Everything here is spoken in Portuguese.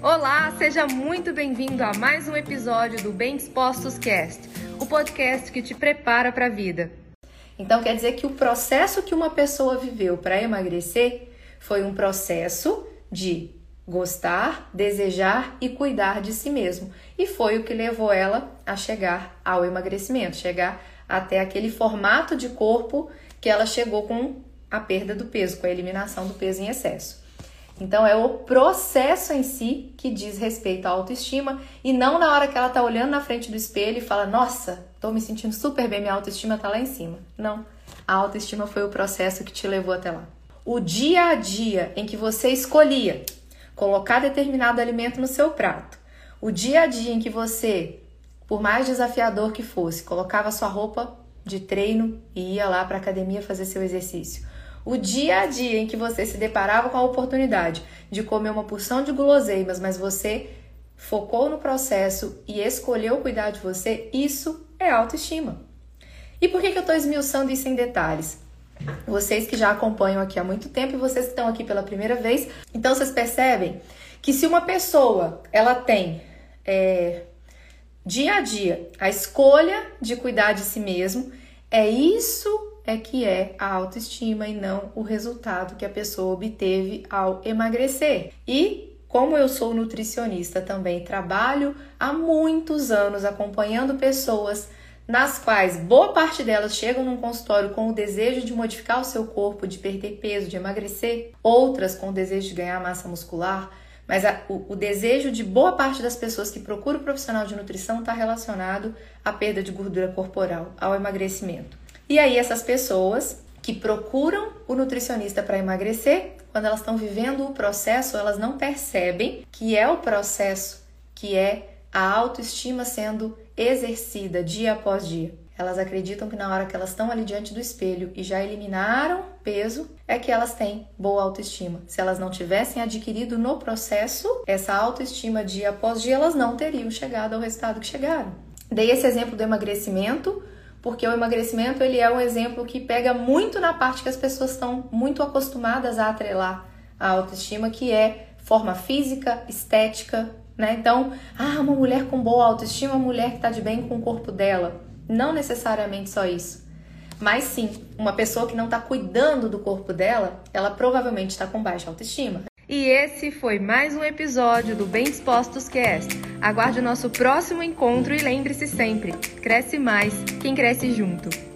Olá, seja muito bem-vindo a mais um episódio do Bem Dispostos Cast, o podcast que te prepara para a vida. Então quer dizer que o processo que uma pessoa viveu para emagrecer foi um processo de gostar, desejar e cuidar de si mesmo. E foi o que levou ela a chegar ao emagrecimento, chegar até aquele formato de corpo que ela chegou com a perda do peso, com a eliminação do peso em excesso. Então é o processo em si que diz respeito à autoestima e não na hora que ela tá olhando na frente do espelho e fala: "Nossa, tô me sentindo super bem, minha autoestima tá lá em cima". Não. A autoestima foi o processo que te levou até lá. O dia a dia em que você escolhia colocar determinado alimento no seu prato, o dia a dia em que você, por mais desafiador que fosse, colocava sua roupa de treino e ia lá para academia fazer seu exercício o dia a dia em que você se deparava com a oportunidade de comer uma porção de guloseimas, mas você focou no processo e escolheu cuidar de você, isso é autoestima. E por que, que eu estou esmiuçando isso em detalhes? Vocês que já acompanham aqui há muito tempo e vocês que estão aqui pela primeira vez, então vocês percebem que se uma pessoa ela tem é, dia a dia a escolha de cuidar de si mesmo, é isso é que é a autoestima e não o resultado que a pessoa obteve ao emagrecer. E como eu sou nutricionista também, trabalho há muitos anos acompanhando pessoas nas quais boa parte delas chegam num consultório com o desejo de modificar o seu corpo, de perder peso, de emagrecer, outras com o desejo de ganhar massa muscular. Mas a, o, o, desejo de boa parte das pessoas que procuram o profissional de nutrição está relacionado à perda de gordura corporal, ao emagrecimento. E aí, essas pessoas que procuram o nutricionista para emagrecer, quando elas estão vivendo o processo, elas não percebem que é o processo que é a autoestima sendo exercida dia após dia. Elas acreditam que na hora que elas estão ali diante do espelho e já eliminaram peso, é que elas têm boa autoestima. Se elas não tivessem adquirido no processo essa autoestima dia após dia, elas não teriam chegado ao resultado que chegaram. Dei esse exemplo do emagrecimento porque o emagrecimento ele é um exemplo que pega muito na parte que as pessoas estão muito acostumadas a atrelar a autoestima, que é forma física, estética, né? Então, ah, uma mulher com boa autoestima, uma mulher que está de bem com o corpo dela. Não necessariamente só isso. Mas sim, uma pessoa que não está cuidando do corpo dela, ela provavelmente está com baixa autoestima. E esse foi mais um episódio do Bem Dispostos Cast. Aguarde o nosso próximo encontro e lembre-se sempre: cresce mais quem cresce junto.